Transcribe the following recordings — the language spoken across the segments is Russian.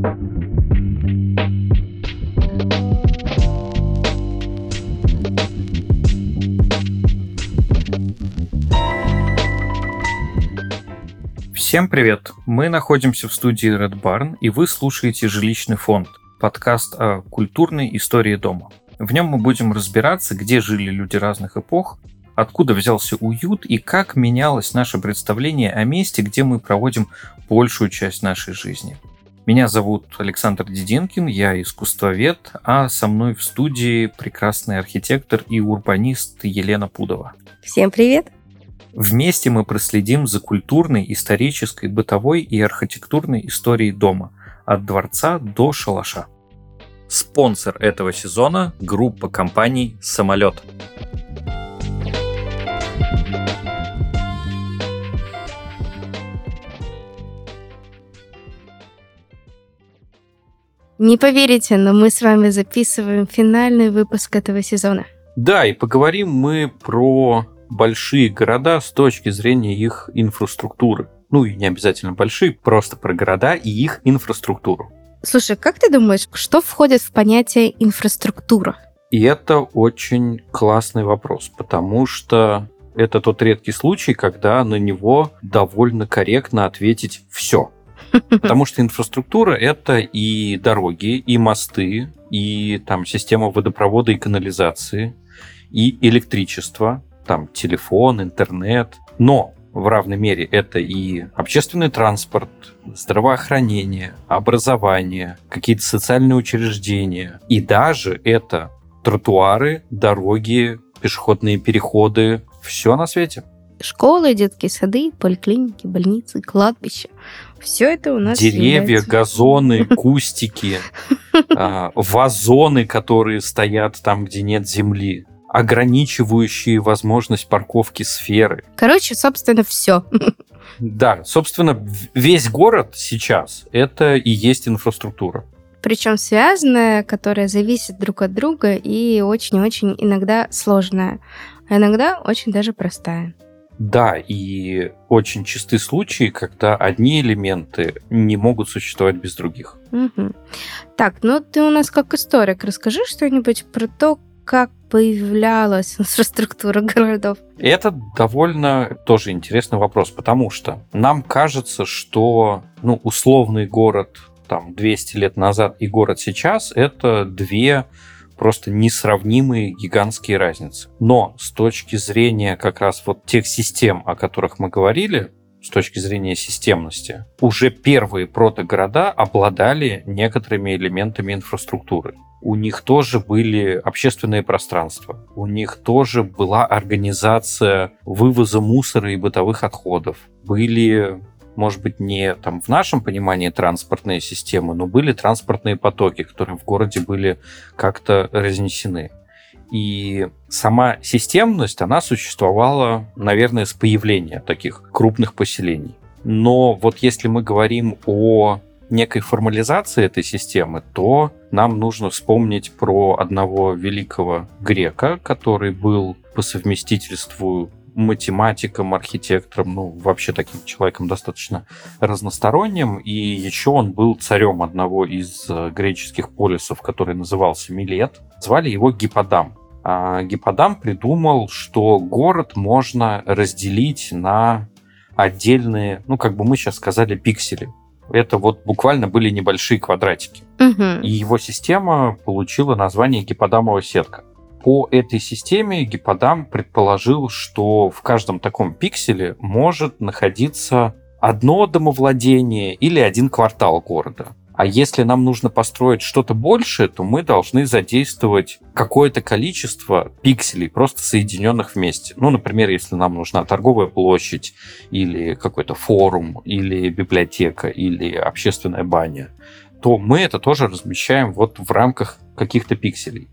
Всем привет! Мы находимся в студии Red Barn, и вы слушаете «Жилищный фонд» – подкаст о культурной истории дома. В нем мы будем разбираться, где жили люди разных эпох, откуда взялся уют и как менялось наше представление о месте, где мы проводим большую часть нашей жизни. Меня зовут Александр Дединкин, я искусствовед, а со мной в студии прекрасный архитектор и урбанист Елена Пудова. Всем привет! Вместе мы проследим за культурной, исторической, бытовой и архитектурной историей дома, от дворца до шалаша. Спонсор этого сезона – группа компаний «Самолет». Не поверите, но мы с вами записываем финальный выпуск этого сезона. Да, и поговорим мы про большие города с точки зрения их инфраструктуры. Ну и не обязательно большие, просто про города и их инфраструктуру. Слушай, как ты думаешь, что входит в понятие инфраструктура? И это очень классный вопрос, потому что это тот редкий случай, когда на него довольно корректно ответить все. Потому что инфраструктура это и дороги, и мосты, и там система водопровода и канализации, и электричество, там телефон, интернет. Но в равной мере это и общественный транспорт, здравоохранение, образование, какие-то социальные учреждения. И даже это тротуары, дороги, пешеходные переходы, все на свете. Школы, детские сады, поликлиники, больницы, кладбища. Все это у нас Деревья, является... газоны, кустики, а, вазоны, которые стоят там, где нет земли ограничивающие возможность парковки сферы. Короче, собственно, все. Да, собственно, весь город сейчас это и есть инфраструктура. Причем связанная, которая зависит друг от друга и очень-очень иногда сложная, а иногда очень даже простая. Да, и очень чисты случаи, когда одни элементы не могут существовать без других. Угу. Так, ну ты у нас как историк, расскажи что-нибудь про то, как появлялась инфраструктура городов? Это довольно тоже интересный вопрос, потому что нам кажется, что ну, условный город там 200 лет назад и город сейчас это две просто несравнимые гигантские разницы. Но с точки зрения как раз вот тех систем, о которых мы говорили, с точки зрения системности, уже первые протогорода обладали некоторыми элементами инфраструктуры у них тоже были общественные пространства, у них тоже была организация вывоза мусора и бытовых отходов, были может быть, не там в нашем понимании транспортные системы, но были транспортные потоки, которые в городе были как-то разнесены. И сама системность, она существовала, наверное, с появления таких крупных поселений. Но вот если мы говорим о некой формализации этой системы, то нам нужно вспомнить про одного великого грека, который был по совместительству математиком, архитектором, ну, вообще таким человеком достаточно разносторонним. И еще он был царем одного из э, греческих полисов, который назывался Милет. Звали его Гипподам. А Гипподам придумал, что город можно разделить на отдельные, ну, как бы мы сейчас сказали, пиксели это вот буквально были небольшие квадратики. Угу. И его система получила название гиподамовая сетка. По этой системе гиподам предположил, что в каждом таком пикселе может находиться одно домовладение или один квартал города. А если нам нужно построить что-то большее, то мы должны задействовать какое-то количество пикселей, просто соединенных вместе. Ну, например, если нам нужна торговая площадь, или какой-то форум, или библиотека, или общественная баня, то мы это тоже размещаем вот в рамках каких-то пикселей.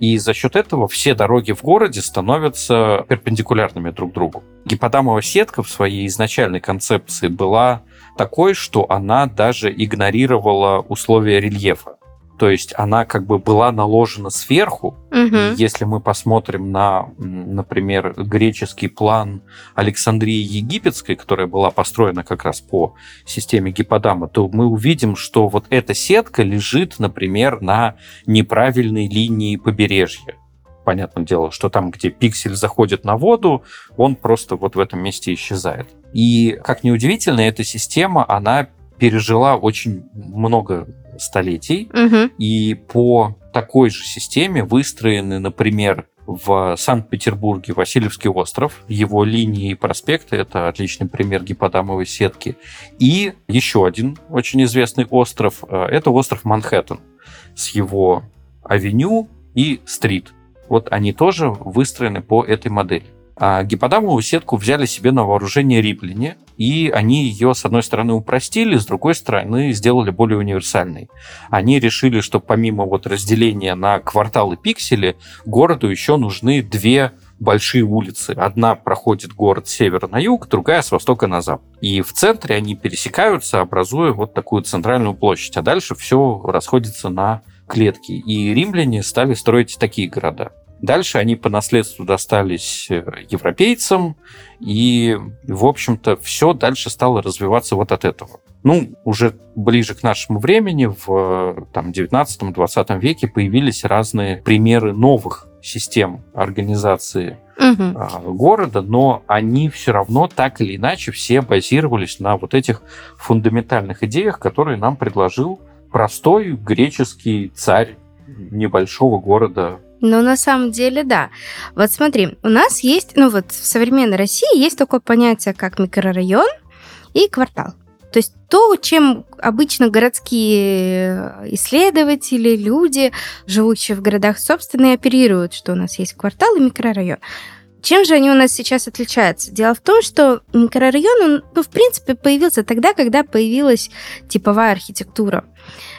И за счет этого все дороги в городе становятся перпендикулярными друг другу. Гипподамова сетка в своей изначальной концепции была такой, что она даже игнорировала условия рельефа. То есть она как бы была наложена сверху. Угу. Если мы посмотрим на, например, греческий план Александрии Египетской, которая была построена как раз по системе гиподама, то мы увидим, что вот эта сетка лежит, например, на неправильной линии побережья. Понятное дело, что там, где пиксель заходит на воду, он просто вот в этом месте исчезает. И, как ни удивительно, эта система, она пережила очень много столетий, Угу. и по такой же системе выстроены, например, в Санкт-Петербурге Васильевский остров, его линии и проспекты, это отличный пример гиподамовой сетки. И еще один очень известный остров, э, это остров Манхэттен с его авеню и стрит. Вот они тоже выстроены по этой модели. А гиподамовую сетку взяли себе на вооружение римляне, и они ее, с одной стороны, упростили, с другой стороны, сделали более универсальной. Они решили, что помимо вот разделения на кварталы пиксели, городу еще нужны две большие улицы. Одна проходит город с севера на юг, другая с востока на запад. И в центре они пересекаются, образуя вот такую центральную площадь. А дальше все расходится на клетки. И римляне стали строить такие города. Дальше они по наследству достались э, европейцам, и, в общем-то, все дальше стало развиваться вот от этого. Ну, уже ближе к нашему времени, в там, 19-20 веке появились разные примеры новых систем организации Угу. города, но они все равно так или иначе все базировались на вот этих фундаментальных идеях, которые нам предложил простой греческий царь небольшого города. Ну, на самом деле, да. Вот смотри, у нас есть, ну вот в современной России есть такое понятие, как микрорайон и квартал. То есть то, чем обычно городские исследователи, люди, живущие в городах, собственно, и оперируют, что у нас есть квартал и микрорайон. Чем же они у нас сейчас отличаются? Дело в том, что микрорайон, он, ну, в принципе, появился тогда, когда появилась типовая архитектура.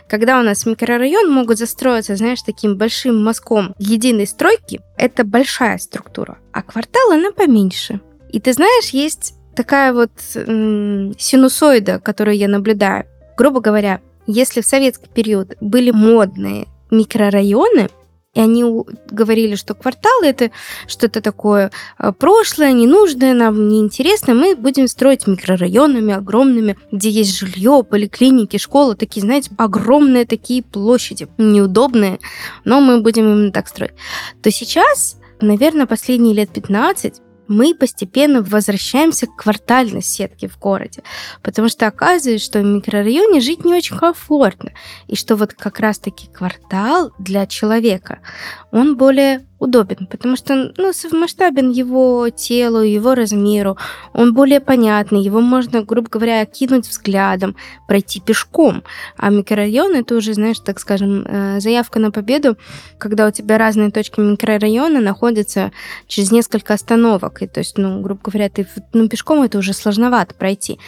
Когда у нас микрорайон могут застроиться, знаешь, таким большим мазком единой стройки, это большая структура, а квартал, она поменьше. И ты знаешь, есть такая вот м, синусоида, которую я наблюдаю. Грубо говоря, если в советский период были модные микрорайоны, и они говорили, что кварталы это что-то такое э, прошлое, ненужное, нам неинтересно, мы будем строить микрорайонами огромными, где есть жилье, поликлиники, школы, такие, знаете, огромные такие площади, неудобные, но мы будем именно так строить. То сейчас, наверное, последние лет 15 мы постепенно возвращаемся к квартальной сетке в городе, потому что оказывается, что в микрорайоне жить не очень комфортно, и что вот как раз-таки квартал для человека, он более удобен, потому что ну, совмасштабен его телу, его размеру, он более понятный, его можно, грубо говоря, кинуть взглядом, пройти пешком. А микрорайон это уже, знаешь, так скажем, э, заявка на победу, когда у тебя разные точки микрорайона находятся через несколько остановок. И то есть, ну, грубо говоря, ты ну, пешком это уже сложновато пройти.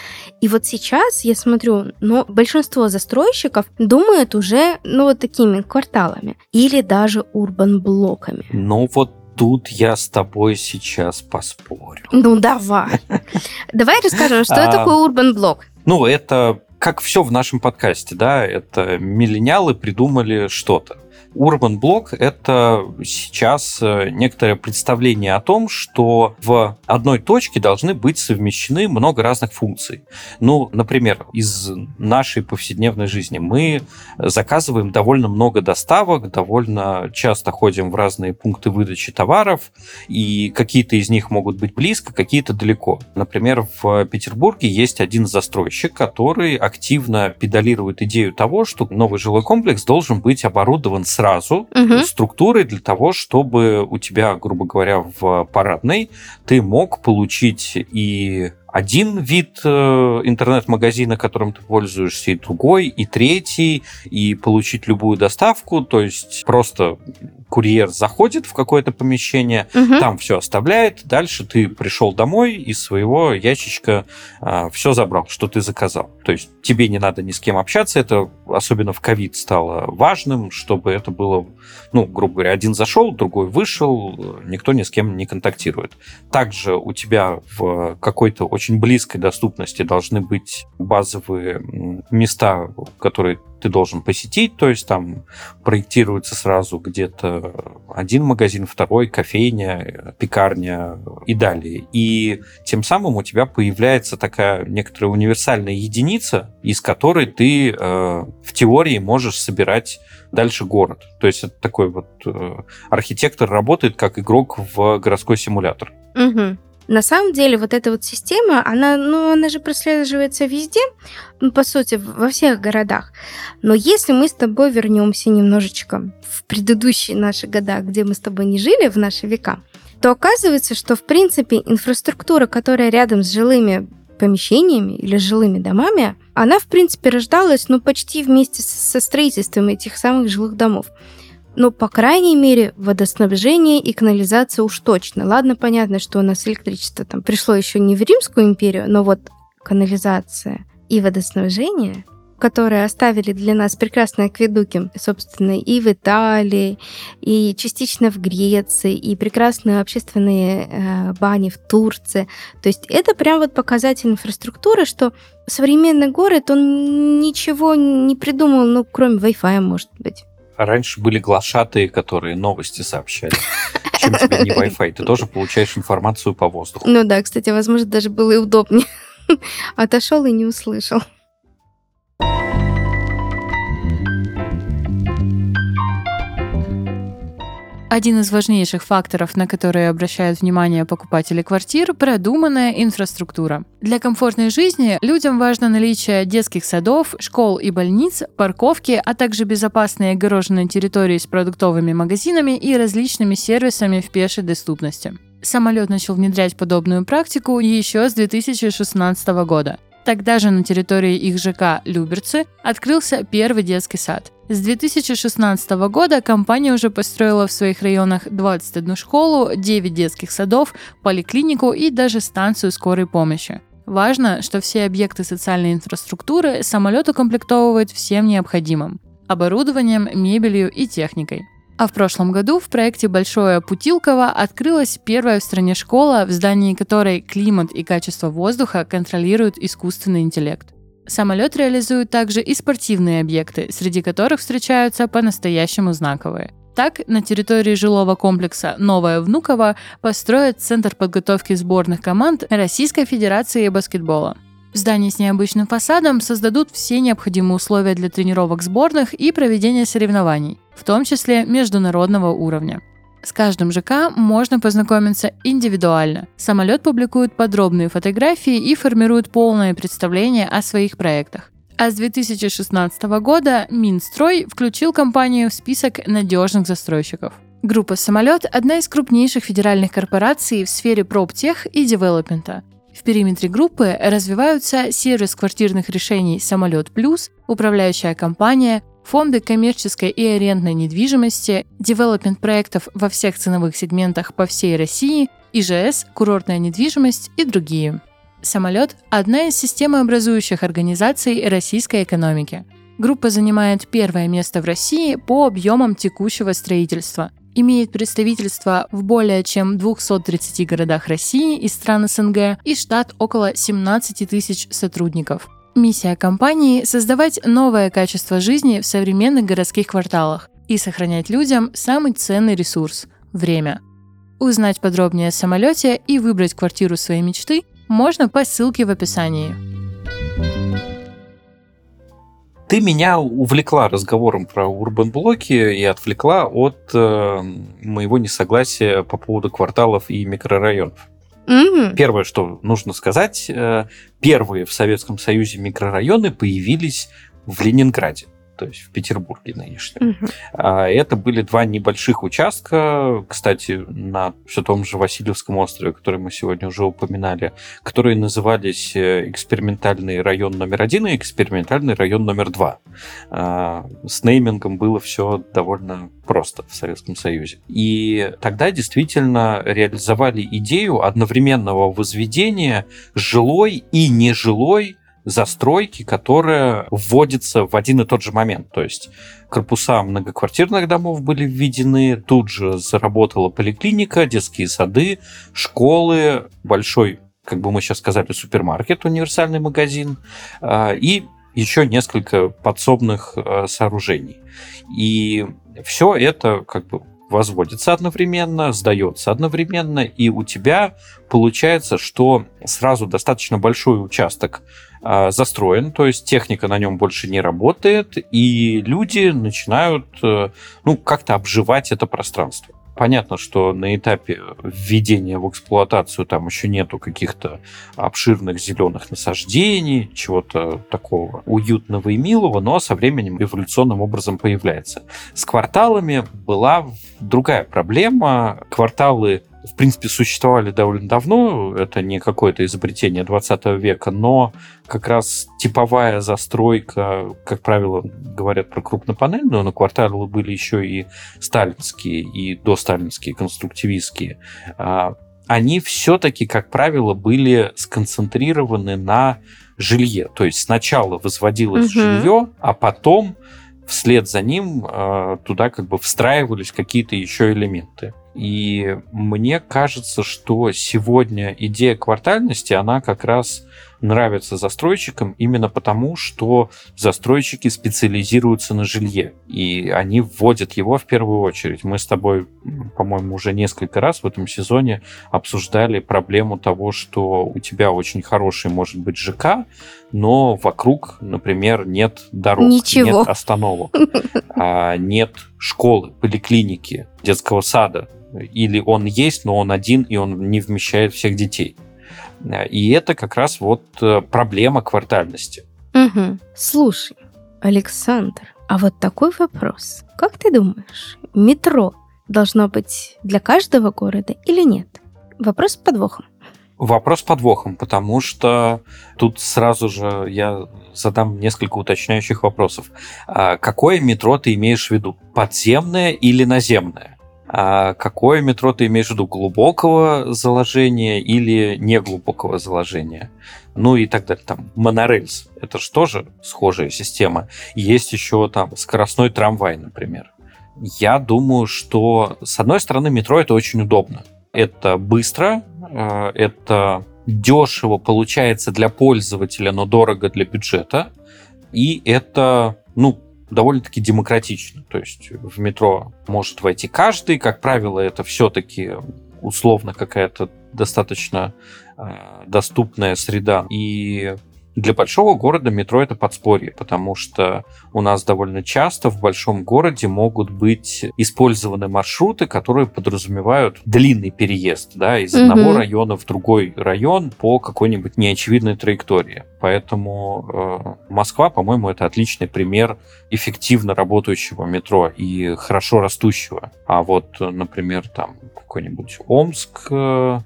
И вот сейчас я смотрю, но большинство застройщиков думают уже, ну, вот такими кварталами или даже урбан-блоками. Ну вот тут я с тобой сейчас поспорю. Ну, давай. Давай расскажем, что А, такое урбан-блок. Ну, это как все в нашем подкасте, да, это миллениалы придумали что-то. Urban Block — это сейчас э, некоторое представление о том, что в одной точке должны быть совмещены много разных функций. Ну, например, из нашей повседневной жизни мы заказываем довольно много доставок, довольно часто ходим в разные пункты выдачи товаров, и какие-то из них могут быть близко, какие-то далеко. Например, в Петербурге есть один застройщик, который активно педалирует идею того, что новый жилой комплекс должен быть оборудован сразу Мгм. структурой для того, чтобы у тебя, грубо говоря, в парадной ты мог получить и один вид э, интернет-магазина, которым ты пользуешься, и другой, и третий, и получить любую доставку. То есть просто курьер заходит в какое-то помещение, Мгм. там все оставляет, дальше ты пришел домой из своего ящичка все забрал, что ты заказал. То есть тебе не надо ни с кем общаться, это особенно в ковид стало важным, чтобы это было, ну, грубо говоря, один зашел, другой вышел, э, никто ни с кем не контактирует. Также у тебя в какой-то очень близкой доступности должны быть базовые места, которые ты должен посетить, то есть там проектируется сразу где-то один магазин, второй, кофейня, пекарня и далее. И тем самым у тебя появляется такая некоторая универсальная единица, из которой ты э, в теории можешь собирать дальше город. То есть это такой вот э, архитектор работает как игрок в городской симулятор. Угу. На самом деле вот эта вот система, она, ну, она же прослеживается везде, ну, по сути, во всех городах. Но если мы с тобой вернемся немножечко в предыдущие наши года, где мы с тобой не жили в наши века, то оказывается, что, в принципе, инфраструктура, которая рядом с жилыми помещениями или жилыми домами, она, в принципе, рождалась, ну, почти вместе со строительством этих самых жилых домов. Ну, по крайней мере, водоснабжение и канализация уж точно. Ладно, понятно, что у нас электричество там пришло еще не в Римскую империю, но вот канализация и водоснабжение, которые оставили для нас прекрасные акведуки, собственно, и в Италии, и частично в Греции, и прекрасные общественные э, бани в Турции. То есть это прям вот показатель инфраструктуры, что современный город, он ничего не придумал, ну, кроме Wi-Fi, может быть раньше были глашатые, которые новости сообщали. Чем тебе не Wi-Fi? Ты тоже получаешь информацию по воздуху. Ну да, кстати, возможно, даже было и удобнее. Отошел и не услышал. Один из важнейших факторов, на которые обращают внимание покупатели квартир – продуманная инфраструктура. Для комфортной жизни людям важно наличие детских садов, школ и больниц, парковки, а также безопасные огороженные территории с продуктовыми магазинами и различными сервисами в пешей доступности. Самолет начал внедрять подобную практику еще с 2016 года. Тогда же на территории их ЖК Люберцы открылся первый детский сад – с 2016 года компания уже построила в своих районах 21 школу, 9 детских садов, поликлинику и даже станцию скорой помощи. Важно, что все объекты социальной инфраструктуры самолет укомплектовывает всем необходимым – оборудованием, мебелью и техникой. А в прошлом году в проекте Большое Путилково открылась первая в стране школа, в здании которой климат и качество воздуха контролирует искусственный интеллект. Самолет реализует также и спортивные объекты, среди которых встречаются по-настоящему знаковые. Так, на территории жилого комплекса «Новое Внуково» построят Центр подготовки сборных команд Российской Федерации баскетбола. В здании с необычным фасадом создадут все необходимые условия для тренировок сборных и проведения соревнований, в том числе международного уровня. С каждым ЖК можно познакомиться индивидуально. Самолет публикует подробные фотографии и формирует полное представление о своих проектах. А с 2016 года Минстрой включил компанию в список надежных застройщиков. Группа «Самолет» – одна из крупнейших федеральных корпораций в сфере проптех и девелопмента. В периметре группы развиваются сервис квартирных решений «Самолет Плюс», управляющая компания, фонды коммерческой и арендной недвижимости, девелопмент проектов во всех ценовых сегментах по всей России, ИЖС, курортная недвижимость и другие. Самолет – одна из системообразующих организаций российской экономики. Группа занимает первое место в России по объемам текущего строительства, имеет представительство в более чем 230 городах России и стран СНГ и штат около 17 тысяч сотрудников – Миссия компании – создавать новое качество жизни в современных городских кварталах и сохранять людям самый ценный ресурс – время. Узнать подробнее о самолете и выбрать квартиру своей мечты можно по ссылке в описании. Ты меня увлекла разговором про урбан-блоки и отвлекла от э, моего несогласия по поводу кварталов и микрорайонов. Угу. Первое, что нужно сказать, э, первые в Советском Союзе микрорайоны появились в Ленинграде то есть в Петербурге нынешнем. Угу. Это были два небольших участка, кстати, на все том же Васильевском острове, который мы сегодня уже упоминали, которые назывались э, экспериментальный район номер один и экспериментальный район номер два. А, с неймингом было все довольно просто в Советском Союзе. И тогда действительно реализовали идею одновременного возведения жилой и нежилой застройки, которая вводится в один и тот же момент. То есть корпуса многоквартирных домов были введены, тут же заработала поликлиника, детские сады, школы, большой, как бы мы сейчас сказали, супермаркет, универсальный магазин. А, и еще несколько подсобных э, сооружений. И все это как бы возводится одновременно, сдается одновременно, и у тебя получается, что сразу достаточно большой участок э, застроен, то есть техника на нем больше не работает, и люди начинают э, ну, как-то обживать это пространство. Понятно, что на этапе введения в эксплуатацию там еще нету каких-то обширных зеленых насаждений, чего-то такого уютного и милого, но со временем эволюционным образом появляется. С кварталами была другая проблема. Кварталы в принципе, существовали довольно давно, это не какое-то изобретение 20 века, но как раз типовая застройка, как правило, говорят про крупнопанельную, но кварталы были еще и сталинские, и досталинские, конструктивистские. А, они все-таки, как правило, были сконцентрированы на жилье. То есть сначала возводилось угу. жилье, а потом вслед за ним а, туда как бы встраивались какие-то еще элементы. И мне кажется, что сегодня идея квартальности, она как раз нравится застройщикам именно потому, что застройщики специализируются на жилье, и они вводят его в первую очередь. Мы с тобой, по-моему, уже несколько раз в этом сезоне обсуждали проблему того, что у тебя очень хороший может быть ЖК, но вокруг, например, нет дорог, Ничего. нет остановок, а нет школы, поликлиники, детского сада, или он есть, но он один, и он не вмещает всех детей. И это как раз вот э, проблема квартальности. Угу. Слушай, Александр, а вот такой вопрос. Как ты думаешь, метро должно быть для каждого города или нет? Вопрос с подвохом. Вопрос с подвохом, потому что тут сразу же я задам несколько уточняющих вопросов. А какое метро ты имеешь в виду? Подземное или наземное? А какое метро ты имеешь в виду? Глубокого заложения или неглубокого заложения? Ну и так далее. Там монорельс. Это же тоже схожая система. Есть еще там скоростной трамвай, например. Я думаю, что с одной стороны метро это очень удобно. Это быстро, э, это дешево получается для пользователя, но дорого для бюджета. И это, ну, довольно-таки демократично. То есть в метро может войти каждый. Как правило, это все-таки условно какая-то достаточно э, доступная среда. И для большого города метро это подспорье, потому что у нас довольно часто в большом городе могут быть использованы маршруты, которые подразумевают длинный переезд да, из угу. одного района в другой район по какой-нибудь неочевидной траектории. Поэтому э, Москва, по-моему, это отличный пример эффективно работающего метро и хорошо растущего. А вот, например, там какой-нибудь Омск, э,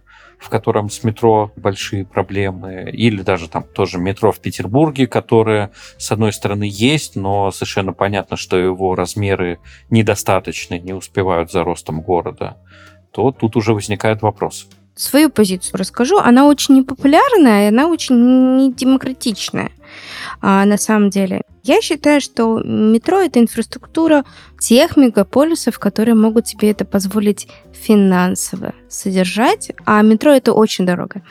в котором с метро большие проблемы, или даже там тоже метро в Петербурге, которое, с одной стороны, есть, но совершенно понятно, что его размеры недостаточны, не успевают за ростом города, то тут уже возникает вопрос. Свою позицию расскажу. Она очень непопулярная, и она очень недемократичная а, на самом деле. Я считаю, что метро это инфраструктура тех мегаполисов, которые могут себе это позволить финансово содержать, а метро это очень дорого.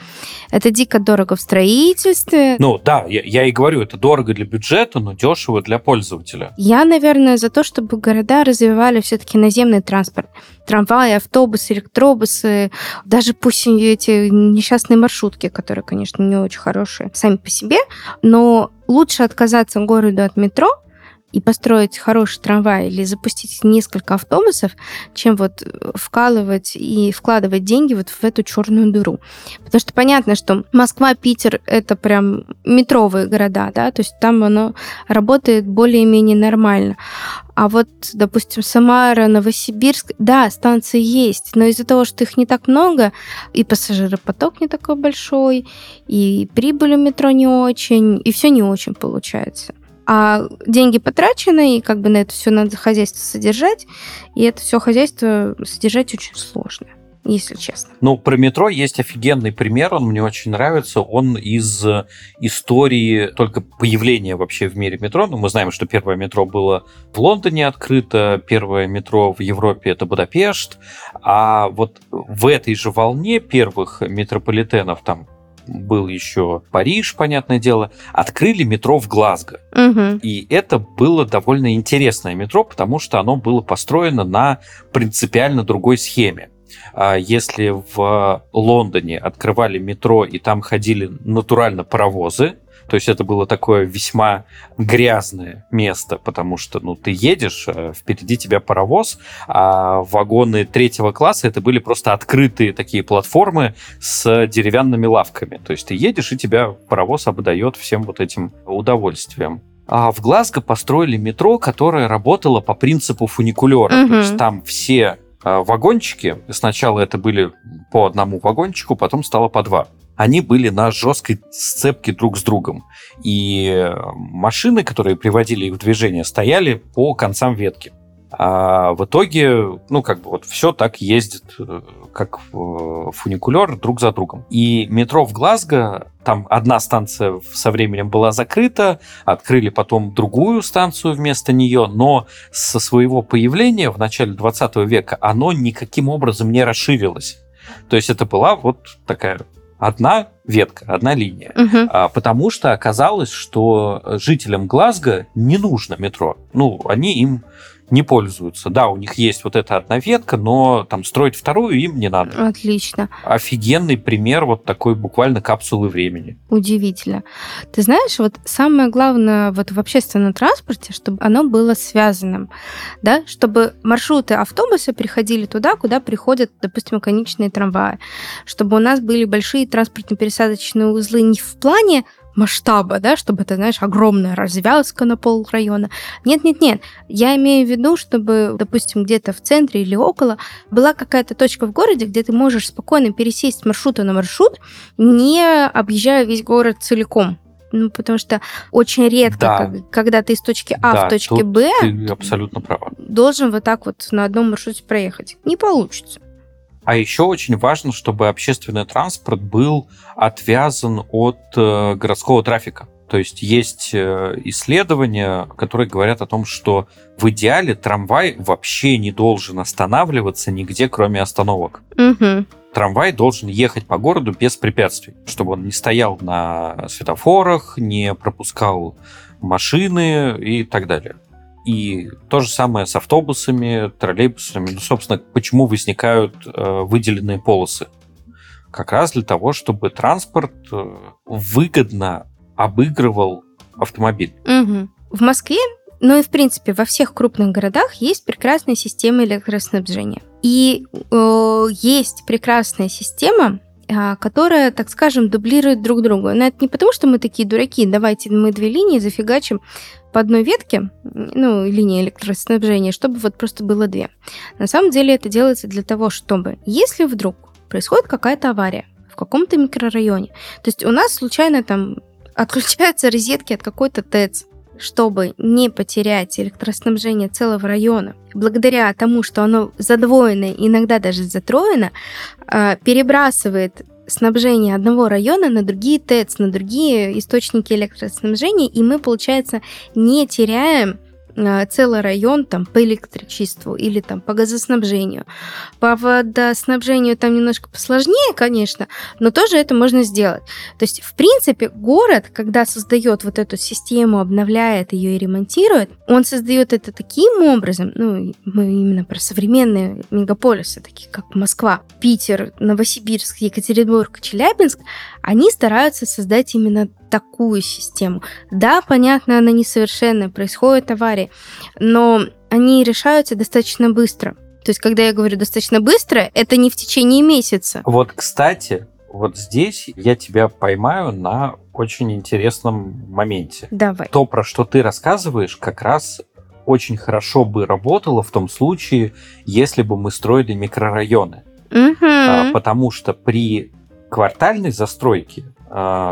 Это дико дорого в строительстве. Ну да, я, я и говорю, это дорого для бюджета, но дешево для пользователя. Я, наверное, за то, чтобы города развивали все-таки наземный транспорт. Трамваи, автобусы, электробусы, даже пусть эти несчастные маршрутки, которые, конечно, не очень хорошие сами по себе, но лучше отказаться городу от метро, и построить хороший трамвай или запустить несколько автобусов, чем вот вкалывать и вкладывать деньги вот в эту черную дыру. Потому что понятно, что Москва, Питер — это прям метровые города, да, то есть там оно работает более-менее нормально. А вот, допустим, Самара, Новосибирск, да, станции есть, но из-за того, что их не так много, и пассажиропоток не такой большой, и прибыль у метро не очень, и все не очень получается. А деньги потрачены, и как бы на это все надо хозяйство содержать, и это все хозяйство содержать очень сложно если честно. Ну, про метро есть офигенный пример, он мне очень нравится. Он из истории только появления вообще в мире метро. Ну, мы знаем, что первое метро было в Лондоне открыто, первое метро в Европе это Будапешт, а вот в этой же волне первых метрополитенов, там был еще Париж, понятное дело, открыли метро в Глазго. Мгм. И это было довольно интересное метро, потому что оно было построено на принципиально другой схеме. А Если в Лондоне открывали метро и там ходили натурально паровозы, то есть это было такое весьма грязное место, потому что ну, ты едешь, э, впереди тебя паровоз, а вагоны третьего класса это были просто открытые такие платформы с деревянными лавками. То есть ты едешь, и тебя паровоз обдает всем вот этим удовольствием. А в Глазго построили метро, которое работало по принципу фуникулера. Мгм. То есть там все вагончики, сначала это были по одному вагончику, потом стало по два. Они были на жесткой сцепке друг с другом. И э, машины, которые приводили их в движение, стояли по концам ветки. А в итоге, ну, как бы вот все так ездит, э, как э, фуникулер друг за другом. И метро в Глазго, там одна станция со временем была закрыта, открыли потом другую станцию вместо нее, но со своего появления в начале 20 века оно никаким образом не расширилось. То есть это была вот такая одна ветка, одна линия. Мгм. А, Потому что оказалось, что жителям Глазго не нужно метро. Ну, они им не пользуются. Да, у них есть вот эта одна ветка, но там строить вторую им не надо. Отлично. Офигенный пример вот такой буквально капсулы времени. Удивительно. Ты знаешь, вот самое главное вот в общественном транспорте, чтобы оно было связанным, да, чтобы маршруты автобуса приходили туда, куда приходят, допустим, конечные трамваи, чтобы у нас были большие транспортно-пересадочные узлы не в плане масштаба, да, чтобы это, знаешь, огромная развязка на пол района. Нет-нет-нет, я имею в виду, чтобы, допустим, где-то в центре или около была какая-то точка в городе, где ты можешь спокойно пересесть с маршрута на маршрут, не объезжая весь город целиком. Ну, потому что очень редко, Да. как- когда ты из точки А Да, в точке Б Ты абсолютно права. должен вот так вот на одном маршруте проехать. Не получится. А еще очень важно, чтобы общественный транспорт был отвязан от э, городского трафика. То есть есть э, исследования, которые говорят о том, что в идеале трамвай вообще не должен останавливаться нигде, кроме остановок. Мгм. Трамвай должен ехать по городу без препятствий, чтобы он не стоял на светофорах, не пропускал машины и так далее. И то же самое с автобусами, троллейбусами. Ну, собственно, почему возникают э, выделенные полосы? Как раз для того, чтобы транспорт э, выгодно обыгрывал автомобиль. Мгм. В Москве, ну и в принципе во всех крупных городах есть прекрасная система электроснабжения. И э, есть прекрасная система, а, которая, так скажем, дублирует друг друга. Но это не потому, что мы такие дураки, давайте мы две линии зафигачим по одной ветке, ну, линии электроснабжения, чтобы вот просто было две. На самом деле это делается для того, чтобы, если вдруг происходит какая-то авария в каком-то микрорайоне, то есть у нас случайно там отключаются розетки от какой-то ТЭЦ, чтобы не потерять электроснабжение целого района, благодаря тому, что оно задвоено, иногда даже затроено, а, перебрасывает снабжение одного района на другие ТЭЦ, на другие источники электроснабжения, и мы, получается, не теряем целый район там по электричеству или там по газоснабжению. По водоснабжению там немножко посложнее, конечно, но тоже это можно сделать. То есть, в принципе, город, когда создает вот эту систему, обновляет ее и ремонтирует, он создает это таким образом, ну, мы именно про современные мегаполисы, такие как Москва, Питер, Новосибирск, Екатеринбург, Челябинск, они стараются создать именно такую систему. Да, понятно, она несовершенная, происходят аварии, но они решаются достаточно быстро. То есть, когда я говорю достаточно быстро, это не в течение месяца. Вот, кстати, вот здесь я тебя поймаю на очень интересном моменте. Давай. то, про что ты рассказываешь, как раз очень хорошо бы работало в том случае, если бы мы строили микрорайоны. Мгм. А, Потому что при квартальной застройке,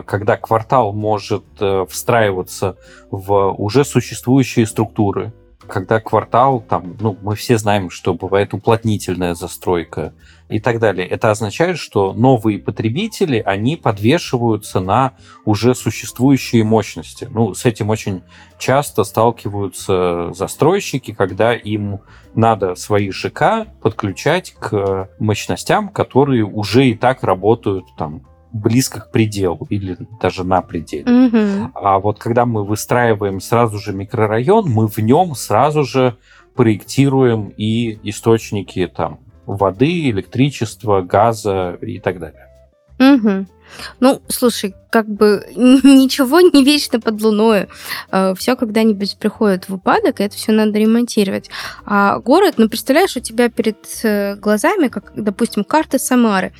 когда квартал может э, встраиваться в уже существующие структуры, когда квартал, там, ну, мы все знаем, что бывает уплотнительная застройка и так далее. Это означает, что новые потребители, они подвешиваются на уже существующие мощности. Ну, с этим очень часто сталкиваются застройщики, когда им надо свои ЖК подключать к мощностям, которые уже и так работают там близко к пределу или даже на пределе. Мгм. А вот когда мы выстраиваем сразу же микрорайон, мы в нем сразу же проектируем и источники там воды, электричества, газа и так далее. Мгм. Ну, слушай, как бы ничего не вечно под луной. Все когда-нибудь приходит в упадок, и это все надо ремонтировать. А город, ну, представляешь, у тебя перед э, глазами, как, допустим, карта Самары,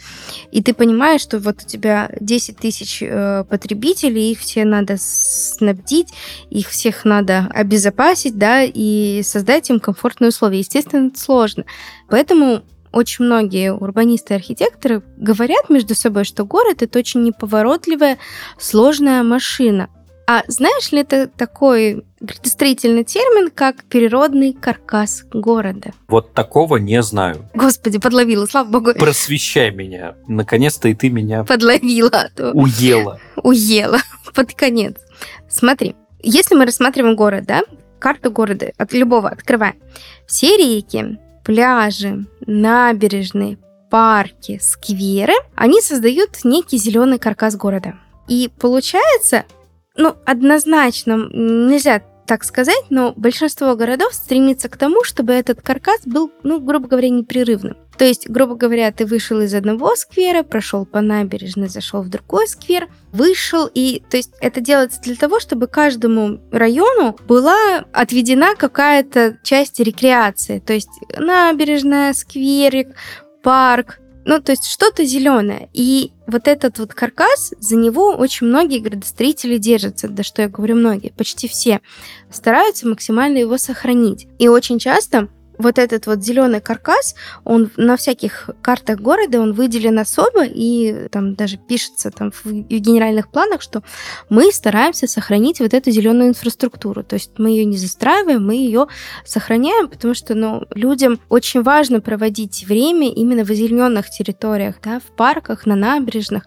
и ты понимаешь, что вот у тебя 10 тысяч э, потребителей, их все надо снабдить, их всех надо обезопасить, да, и создать им комфортные условия. Естественно, это сложно. Поэтому очень многие урбанисты и архитекторы говорят между собой, что город это очень неповоротливая, сложная машина. А знаешь ли это такой градостроительный термин, как природный каркас города? Вот такого не знаю. Господи, подловила, слава богу. Просвещай меня. Наконец-то и ты меня Подловила, а то уела. уела под конец. Смотри, если мы рассматриваем город, да, карту города от любого открываем, все реки, пляжи, набережные, парки, скверы, они создают некий зеленый каркас города. И получается, ну, однозначно нельзя так сказать, но большинство городов стремится к тому, чтобы этот каркас был, ну, грубо говоря, непрерывным. То есть, грубо говоря, ты вышел из одного сквера, прошел по набережной, зашел в другой сквер, вышел, и то есть это делается для того, чтобы каждому району была отведена какая-то часть рекреации, то есть набережная, скверик, парк, ну, то есть что-то зеленое. И вот этот вот каркас, за него очень многие градостроители держатся, да что я говорю многие, почти все, стараются максимально его сохранить. И очень часто вот этот вот зеленый каркас, он на всяких картах города, он выделен особо, и там даже пишется там в, генеральных планах, что мы стараемся сохранить вот эту зеленую инфраструктуру. То есть мы ее не застраиваем, мы ее сохраняем, потому что ну, людям очень важно проводить время именно в озелененных территориях, да, в парках, на набережных.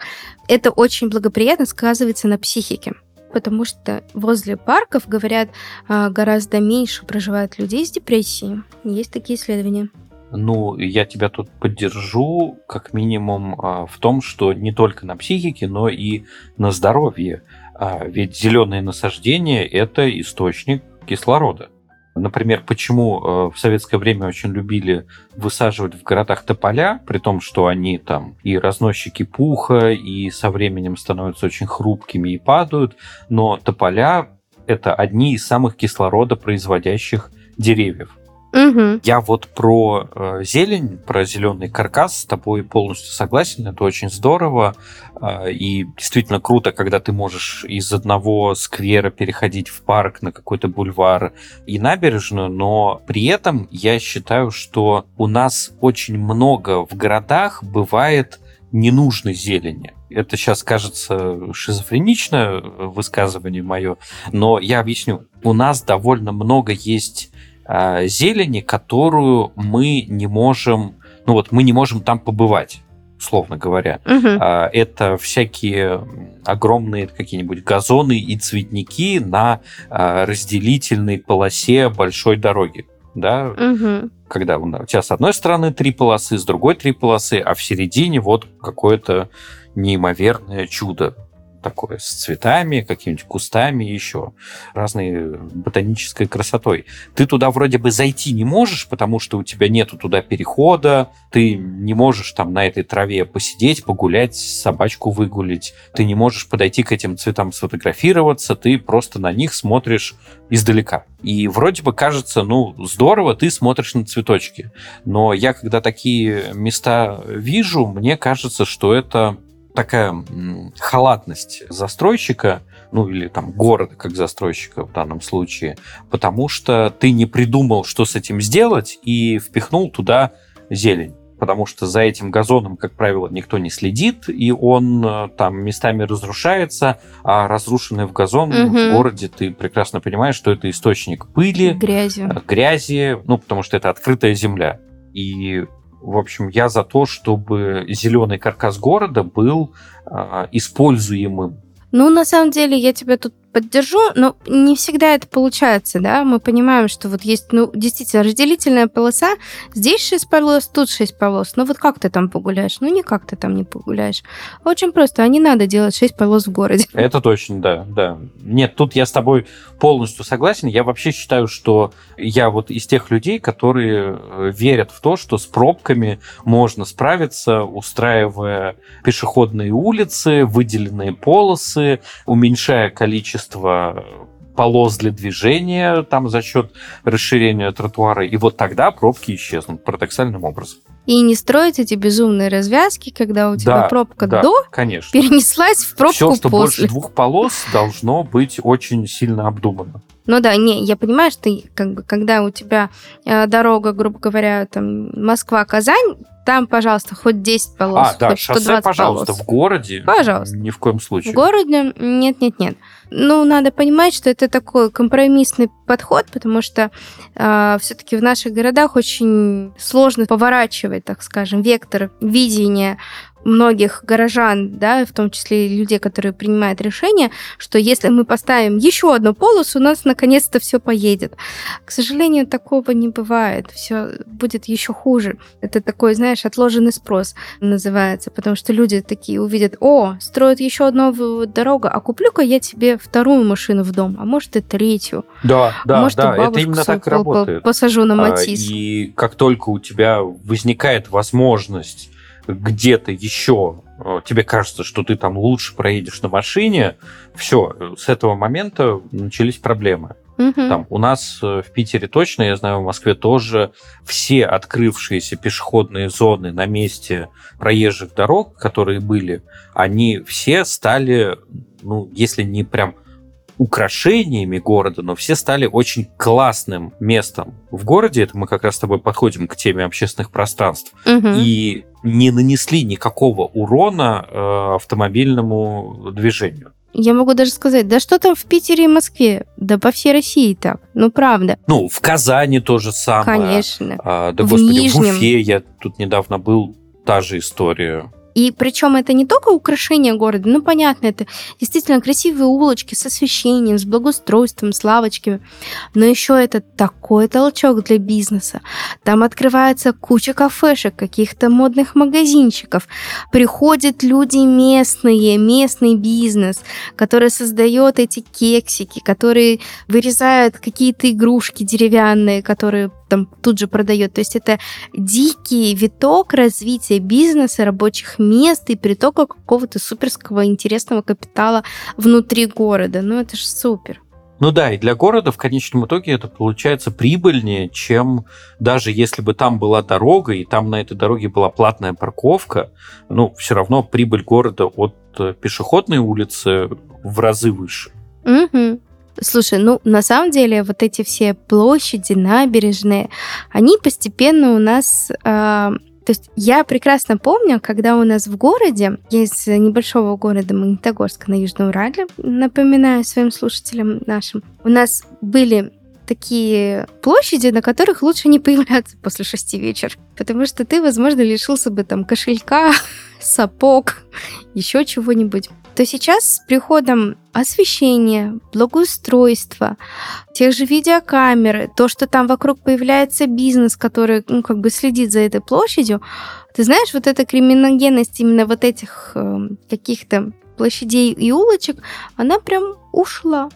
Это очень благоприятно сказывается на психике потому что возле парков, говорят, а, гораздо меньше проживают людей с депрессией. Есть такие исследования. Ну, я тебя тут поддержу, как минимум, а, в том, что не только на психике, но и на здоровье. А, ведь зеленые насаждения – это источник кислорода. Например, почему э, в советское время очень любили высаживать в городах тополя, при том, что они там и разносчики пуха, и со временем становятся очень хрупкими и падают, но тополя это одни из самых кислородопроизводящих деревьев. Угу. Я вот про э, зелень, про зеленый каркас с тобой полностью согласен. Это очень здорово. Э, и действительно круто, когда ты можешь из одного сквера переходить в парк на какой-то бульвар и набережную. Но при этом я считаю, что у нас очень много в городах бывает ненужной зелени. Это сейчас кажется шизофреничное высказывание мое, но я объясню. У нас довольно много есть э, зелени, которую мы не можем, ну вот мы не можем там побывать условно говоря. Угу. А, Это всякие огромные какие-нибудь газоны и цветники на а, разделительной полосе большой дороги. Да, Угу. когда у тебя с одной стороны три полосы, с другой три полосы, а в середине вот какое-то неимоверное чудо такое с цветами, какими-нибудь кустами еще, разной ботанической красотой. Ты туда вроде бы зайти не можешь, потому что у тебя нету туда перехода, ты не можешь там на этой траве посидеть, погулять, собачку выгулить, ты не можешь подойти к этим цветам сфотографироваться, ты просто на них смотришь издалека. И вроде бы кажется, ну, здорово, ты смотришь на цветочки. Но я, когда такие места вижу, мне кажется, что это такая халатность застройщика, ну или там города как застройщика в данном случае, потому что ты не придумал, что с этим сделать, и впихнул туда зелень. Потому что за этим газоном, как правило, никто не следит, и он э, там местами разрушается, а разрушенный в газон Мгм. в городе, ты прекрасно понимаешь, что это источник пыли, Грязью. э, грязи, ну, потому что это открытая земля. И, в общем, я за то, чтобы зеленый каркас города был а, используемым. Ну, на самом деле, я тебя тут поддержу, но не всегда это получается, да. Мы понимаем, что вот есть, ну, действительно, разделительная полоса. Здесь 6 полос, тут 6 полос. Ну вот как ты там погуляешь? Ну никак ты там не погуляешь. Очень просто, а не надо делать 6 полос в городе. Это точно, да, да. Нет, тут я с тобой полностью согласен. Я вообще считаю, что я вот из тех людей, которые э, верят в то, что с пробками можно справиться, устраивая пешеходные улицы, выделенные полосы, уменьшая количество полос для движения там за счет расширения тротуара, и вот тогда пробки исчезнут парадоксальным образом. И не строить эти безумные развязки, когда у тебя Да, пробка да, до конечно. перенеслась в пробку Все, что после. больше двух полос, должно быть очень сильно обдумано. Ну да, не, я понимаю, что как бы, когда у тебя э, дорога, грубо говоря, там Москва-Казань, там, пожалуйста, хоть 10 полос, а, да, хоть шоссе, 120 пожалуйста, полос. в городе. Пожалуйста. Ни в коем случае. В городе нет-нет-нет. Ну, надо понимать, что это такой компромиссный подход, потому что все-таки в наших городах очень сложно поворачивать, так скажем, вектор видения многих горожан, да, в том числе и людей, которые принимают решения, что если мы поставим еще одну полосу, у нас наконец-то все поедет. К сожалению, такого не бывает. Все будет еще хуже. Это такой, знаешь, отложенный спрос называется, потому что люди такие увидят, о, строят еще одну дорогу, а куплю-ка я тебе вторую машину в дом, а может и третью. Да, а да, может, да, это именно так работает. Посажу на А, Матис. И как только у тебя возникает возможность где-то еще, э, тебе кажется, что ты там лучше проедешь на машине, все, с этого момента начались проблемы. Мгм. Там у нас э, в Питере точно, я знаю, в Москве тоже все открывшиеся пешеходные зоны на месте проезжих дорог, которые были, они все стали, ну, если не прям украшениями города, но все стали очень классным местом в городе. Это мы как раз с тобой подходим к теме общественных пространств. Мгм. И не нанесли никакого урона э, автомобильному движению. Я могу даже сказать, да что там в Питере и Москве? Да по всей России так. Ну, правда. Ну, в Казани то же самое. Конечно. А, да, В господи, в Нижнем. Уфе я тут недавно был, та же история. И причем это не только украшение города, ну понятно, это действительно красивые улочки с освещением, с благоустройством, с лавочками, но еще это такой толчок для бизнеса. Там открывается куча кафешек, каких-то модных магазинчиков, приходят люди местные, местный бизнес, который создает эти кексики, которые вырезают какие-то игрушки деревянные, которые там тут же продает. То есть это дикий виток развития бизнеса, рабочих мест и притока какого-то суперского интересного капитала внутри города. Ну, это же супер. Ну да, и для города в конечном итоге это получается прибыльнее, чем даже если бы там была дорога, и там на этой дороге была платная парковка, ну, все равно прибыль города от э, пешеходной улицы в разы выше. Мгм. Слушай, ну на самом деле вот эти все площади, набережные, они постепенно у нас... а, то есть я прекрасно помню, когда у нас в городе, из небольшого города Магнитогорска на Южном Урале, напоминаю своим слушателям нашим, у нас были такие площади, на которых лучше не появляться после шести вечера, потому что ты, возможно, лишился бы там кошелька, сапог, еще чего-нибудь то сейчас с приходом освещения, благоустройства, тех же видеокамеры, то, что там вокруг появляется бизнес, который ну, как бы следит за этой площадью, ты знаешь, вот эта криминогенность именно вот этих э, каких-то площадей и улочек, она прям ушла.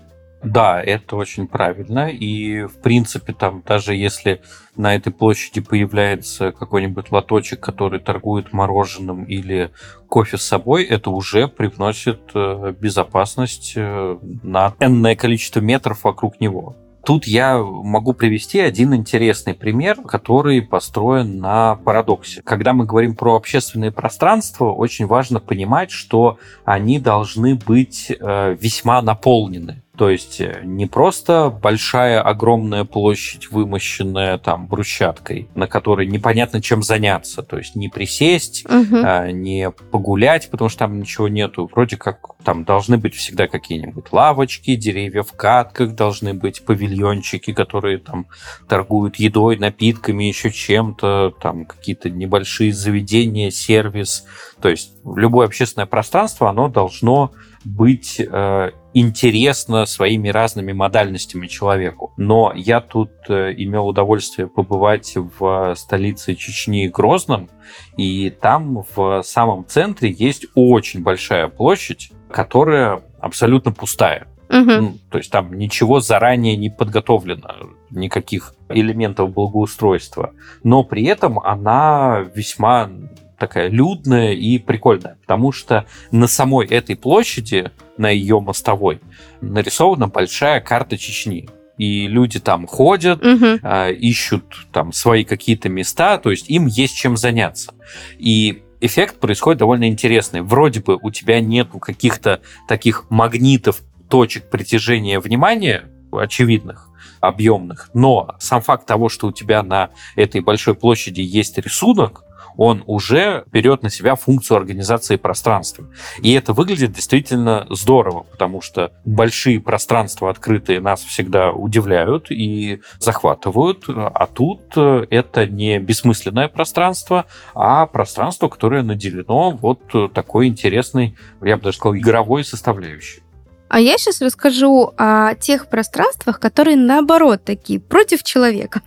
Да, это очень правильно. И, в принципе, там, даже если на этой площади появляется какой-нибудь лоточек, который торгует мороженым или кофе с собой, это уже привносит э, безопасность э, на энное количество метров вокруг него. Тут я могу привести один интересный пример, который построен на парадоксе. Когда мы говорим про общественные пространства, очень важно понимать, что они должны быть э, весьма наполнены. То есть э, не просто большая огромная площадь, вымощенная там брусчаткой, на которой непонятно чем заняться. То есть не присесть, Мгм. а, не погулять, потому что там ничего нету. Вроде как там должны быть всегда какие-нибудь лавочки, деревья в катках, должны быть павильончики, которые там торгуют едой, напитками, еще чем-то, там какие-то небольшие заведения, сервис. То есть любое общественное пространство, оно должно быть э, интересно своими разными модальностями человеку. Но я тут э, имел удовольствие побывать в столице Чечни Грозном, и там в самом центре есть очень большая площадь, которая абсолютно пустая. Угу. Ну, то есть там ничего заранее не подготовлено, никаких элементов благоустройства. Но при этом она весьма такая людная и прикольная, потому что на самой этой площади, на ее мостовой, нарисована большая карта Чечни. И люди там ходят, Угу. а, ищут там свои какие-то места, то есть им есть чем заняться. И эффект происходит довольно интересный. Вроде бы у тебя нету каких-то таких магнитов, точек притяжения внимания очевидных, объемных, но сам факт того, что у тебя на этой большой площади есть рисунок, он уже берет на себя функцию организации пространства. И это выглядит действительно здорово, потому что большие пространства открытые нас всегда удивляют и захватывают, а тут э, это не бессмысленное пространство, а пространство, которое наделено вот такой интересной, я бы даже сказал, игровой составляющей. А я сейчас расскажу о тех пространствах, которые наоборот такие, против человека.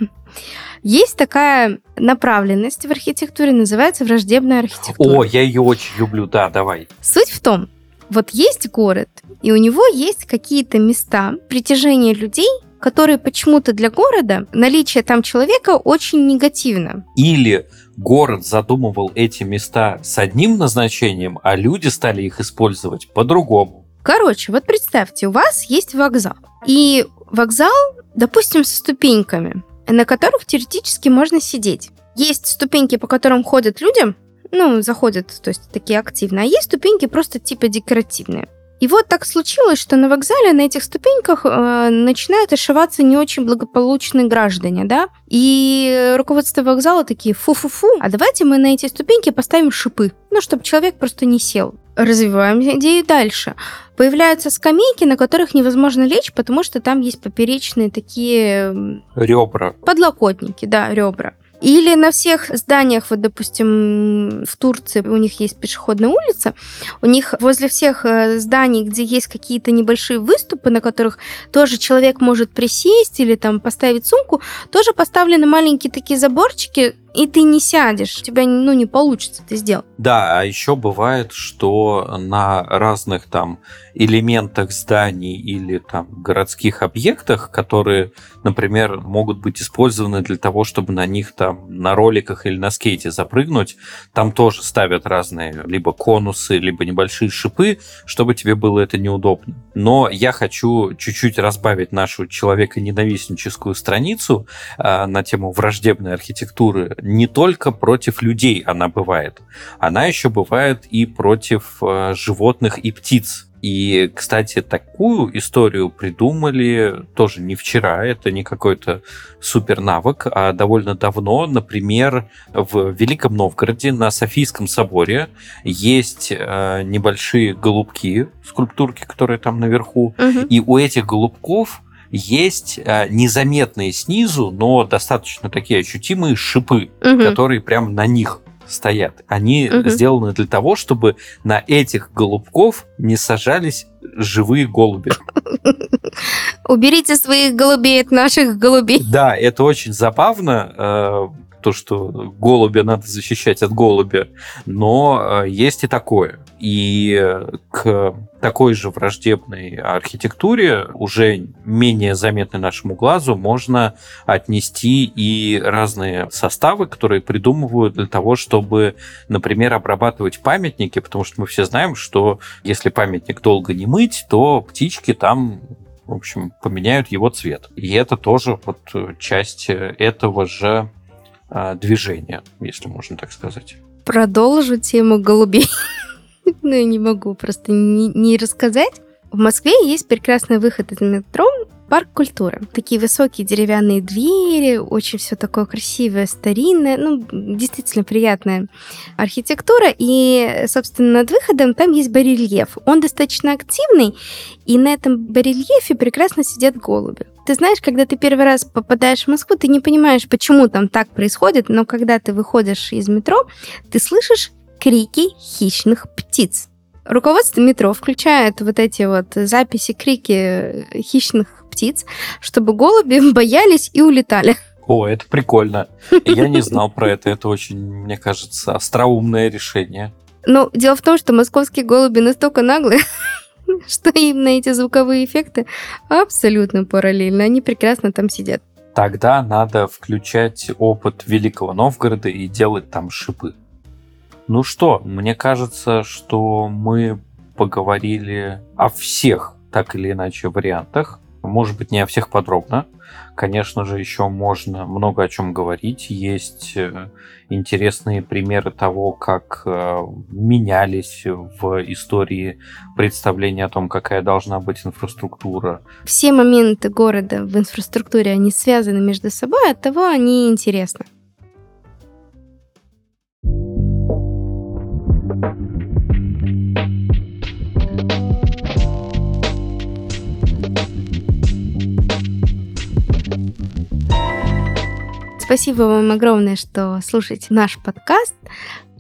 Есть такая направленность в архитектуре, называется враждебная архитектура. О, я ее очень люблю, да, давай. Суть в том, вот есть город, и у него есть какие-то места притяжения людей, которые почему-то для города наличие там человека очень негативно. Или город задумывал эти места с одним назначением, а люди стали их использовать по-другому. Короче, вот представьте, у вас есть вокзал. И вокзал, допустим, со ступеньками, на которых теоретически можно сидеть. Есть ступеньки, по которым ходят люди, ну, заходят, то есть такие активные, а есть ступеньки просто типа декоративные. И вот так случилось, что на вокзале на этих ступеньках э, начинают ошиваться не очень благополучные граждане, да? И руководство вокзала такие, фу-фу-фу, а давайте мы на эти ступеньки поставим шипы, ну, чтобы человек просто не сел. Развиваем идею дальше. Появляются скамейки, на которых невозможно лечь, потому что там есть поперечные такие Ребра. подлокотники, да, ребра. Или на всех зданиях, вот, допустим, в Турции у них есть пешеходная улица, у них возле всех э, зданий, где есть какие-то небольшие выступы, на которых тоже человек может присесть или там поставить сумку, тоже поставлены маленькие такие заборчики, и ты не сядешь, у тебя ну, не получится это сделать. Да, а еще бывает, что на разных там элементах зданий или там городских объектах, которые, например, могут быть использованы для того, чтобы на них там на роликах или на скейте запрыгнуть, там тоже ставят разные либо конусы, либо небольшие шипы, чтобы тебе было это неудобно. Но я хочу чуть-чуть разбавить нашу человеконенавистническую страницу э, на тему враждебной архитектуры. Не только против людей она бывает, она еще бывает и против э, животных и птиц. И, кстати, такую историю придумали тоже не вчера, это не какой-то супер навык, а довольно давно. Например, в Великом Новгороде на Софийском соборе есть э, небольшие голубки, скульптурки, которые там наверху, Мгм. и у этих голубков есть э, незаметные снизу, но достаточно такие ощутимые шипы, Мгм. которые прям на них стоят. Они Мгм. сделаны для того, чтобы на этих голубков не сажались живые голуби. Уберите своих голубей от наших голубей. Да, это очень забавно, э, то, что голубя надо защищать от голубя, но э, есть и такое. И к такой же враждебной архитектуре, уже менее заметной нашему глазу, можно отнести и разные составы, которые придумывают для того, чтобы, например, обрабатывать памятники, потому что мы все знаем, что если памятник долго не мыть, то птички там в общем, поменяют его цвет. И это тоже вот часть этого же движения, если можно так сказать. Продолжу тему голубей. Ну, я не могу просто не, не рассказать. В Москве есть прекрасный выход из метро парк культуры. Такие высокие деревянные двери, очень все такое красивое, старинное, ну, действительно приятная архитектура. И, собственно, над выходом там есть барельеф. Он достаточно активный, и на этом барельефе прекрасно сидят голуби. Ты знаешь, когда ты первый раз попадаешь в Москву, ты не понимаешь, почему там так происходит, но когда ты выходишь из метро, ты слышишь крики хищных птиц. Руководство метро включает вот эти вот записи, крики хищных птиц, чтобы голуби боялись и улетали. О, это прикольно. Я не знал про это. Это очень, мне кажется, остроумное решение. Ну, дело в том, что московские голуби настолько наглые, что им на эти звуковые эффекты абсолютно параллельно. Они прекрасно там сидят. Тогда надо включать опыт Великого Новгорода и делать там шипы. Ну что, мне кажется, что мы поговорили о всех так или иначе вариантах. Может быть, не о всех подробно. Конечно же, еще можно много о чем говорить. Есть э, интересные примеры того, как э, менялись в истории представления о том, какая должна быть инфраструктура. Все моменты города в инфраструктуре, они связаны между собой, от того они интересны. Спасибо вам огромное, что слушаете наш подкаст,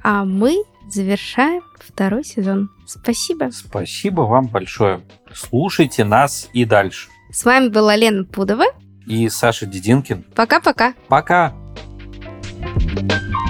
а мы завершаем второй сезон. Спасибо. Спасибо вам большое. Слушайте нас и дальше. С вами была Лена Пудова и Саша Дединкин. Пока-пока. Пока. -пока. Пока.